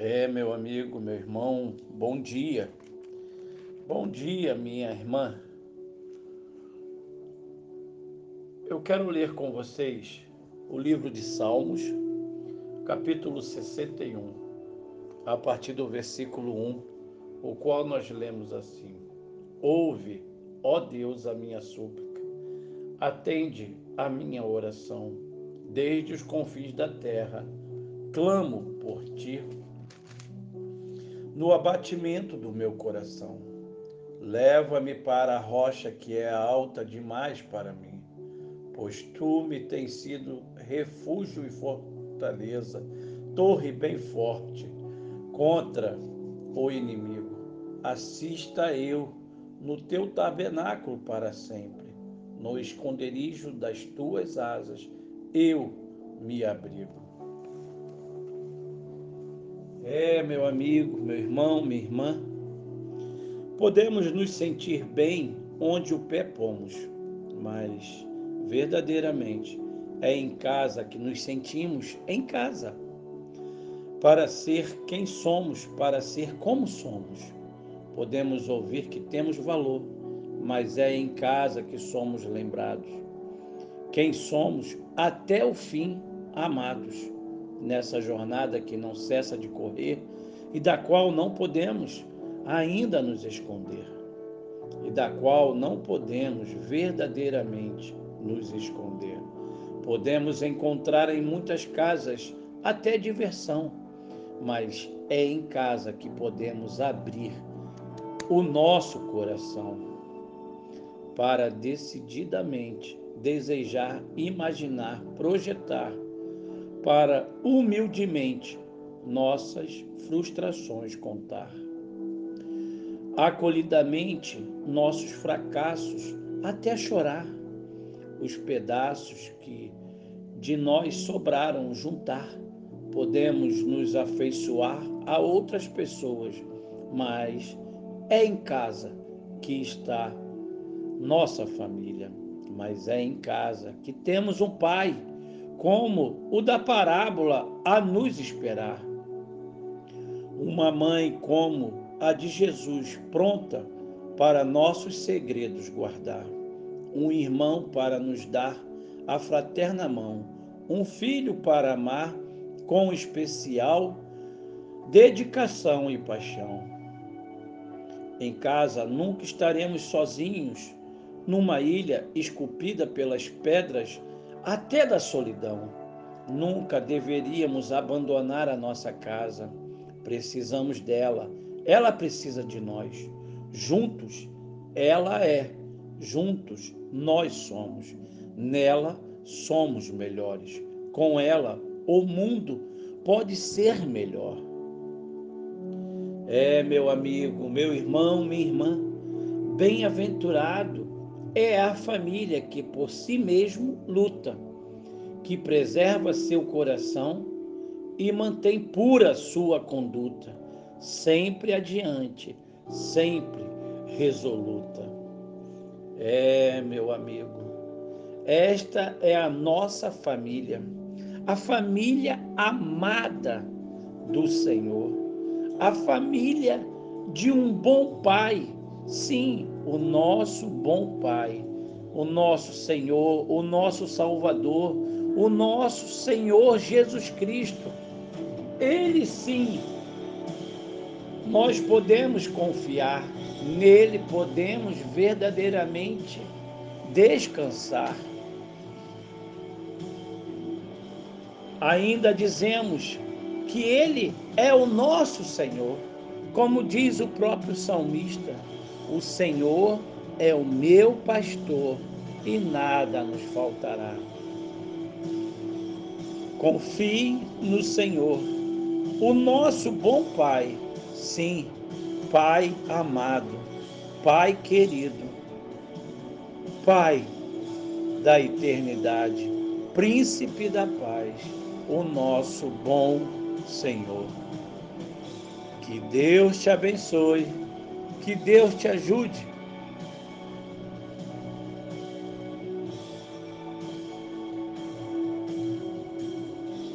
É, meu amigo, meu irmão, bom dia. Bom dia, minha irmã. Eu quero ler com vocês o livro de Salmos, capítulo 61, a partir do versículo 1, o qual nós lemos assim: Ouve, ó Deus, a minha súplica, atende a minha oração, desde os confins da terra, clamo por ti no abatimento do meu coração. Leva-me para a rocha que é alta demais para mim, pois tu me tens sido refúgio e fortaleza, torre bem forte contra o inimigo. Assista eu no teu tabernáculo para sempre, no esconderijo das tuas asas, eu me abrigo. É, meu amigo, meu irmão, minha irmã, podemos nos sentir bem onde o pé pomos, mas verdadeiramente é em casa que nos sentimos em casa. Para ser quem somos, para ser como somos. Podemos ouvir que temos valor, mas é em casa que somos lembrados. Quem somos até o fim, amados nessa jornada que não cessa de correr e da qual não podemos ainda nos esconder, e da qual não podemos verdadeiramente nos esconder. Podemos encontrar em muitas casas até diversão, mas é em casa que podemos abrir o nosso coração para decididamente desejar, imaginar, projetar para humildemente nossas frustrações contar. Acolhidamente nossos fracassos, até chorar, os pedaços que de nós sobraram juntar. Podemos nos afeiçoar a outras pessoas, mas é em casa que está nossa família, mas é em casa que temos um pai como o da parábola a nos esperar. Uma mãe como a de Jesus, pronta para nossos segredos guardar. Um irmão para nos dar a fraterna mão. Um filho para amar com especial dedicação e paixão. Em casa nunca estaremos sozinhos, numa ilha esculpida pelas pedras até da solidão. Nunca deveríamos abandonar a nossa casa. Precisamos dela, ela precisa de nós. Juntos, ela é. Juntos, nós somos. Nela, somos melhores. Com ela, o mundo pode ser melhor. É, meu amigo, meu irmão, minha irmã, bem-aventurado é a família que por si mesmo luta, que preserva seu coração e mantém pura sua conduta, sempre adiante, sempre resoluta. É, meu amigo, esta é a nossa família, a família amada do Senhor, a família de um bom pai Sim, o nosso bom Pai, o nosso Senhor, o nosso Salvador, o nosso Senhor Jesus Cristo. Ele sim, nós podemos confiar, nele podemos verdadeiramente descansar. Ainda dizemos que ele é o nosso Senhor, como diz o próprio salmista. O Senhor é o meu pastor e nada nos faltará. Confie no Senhor, o nosso bom Pai, sim, Pai amado, Pai querido, Pai da eternidade, Príncipe da paz, o nosso bom Senhor. Que Deus te abençoe que Deus te ajude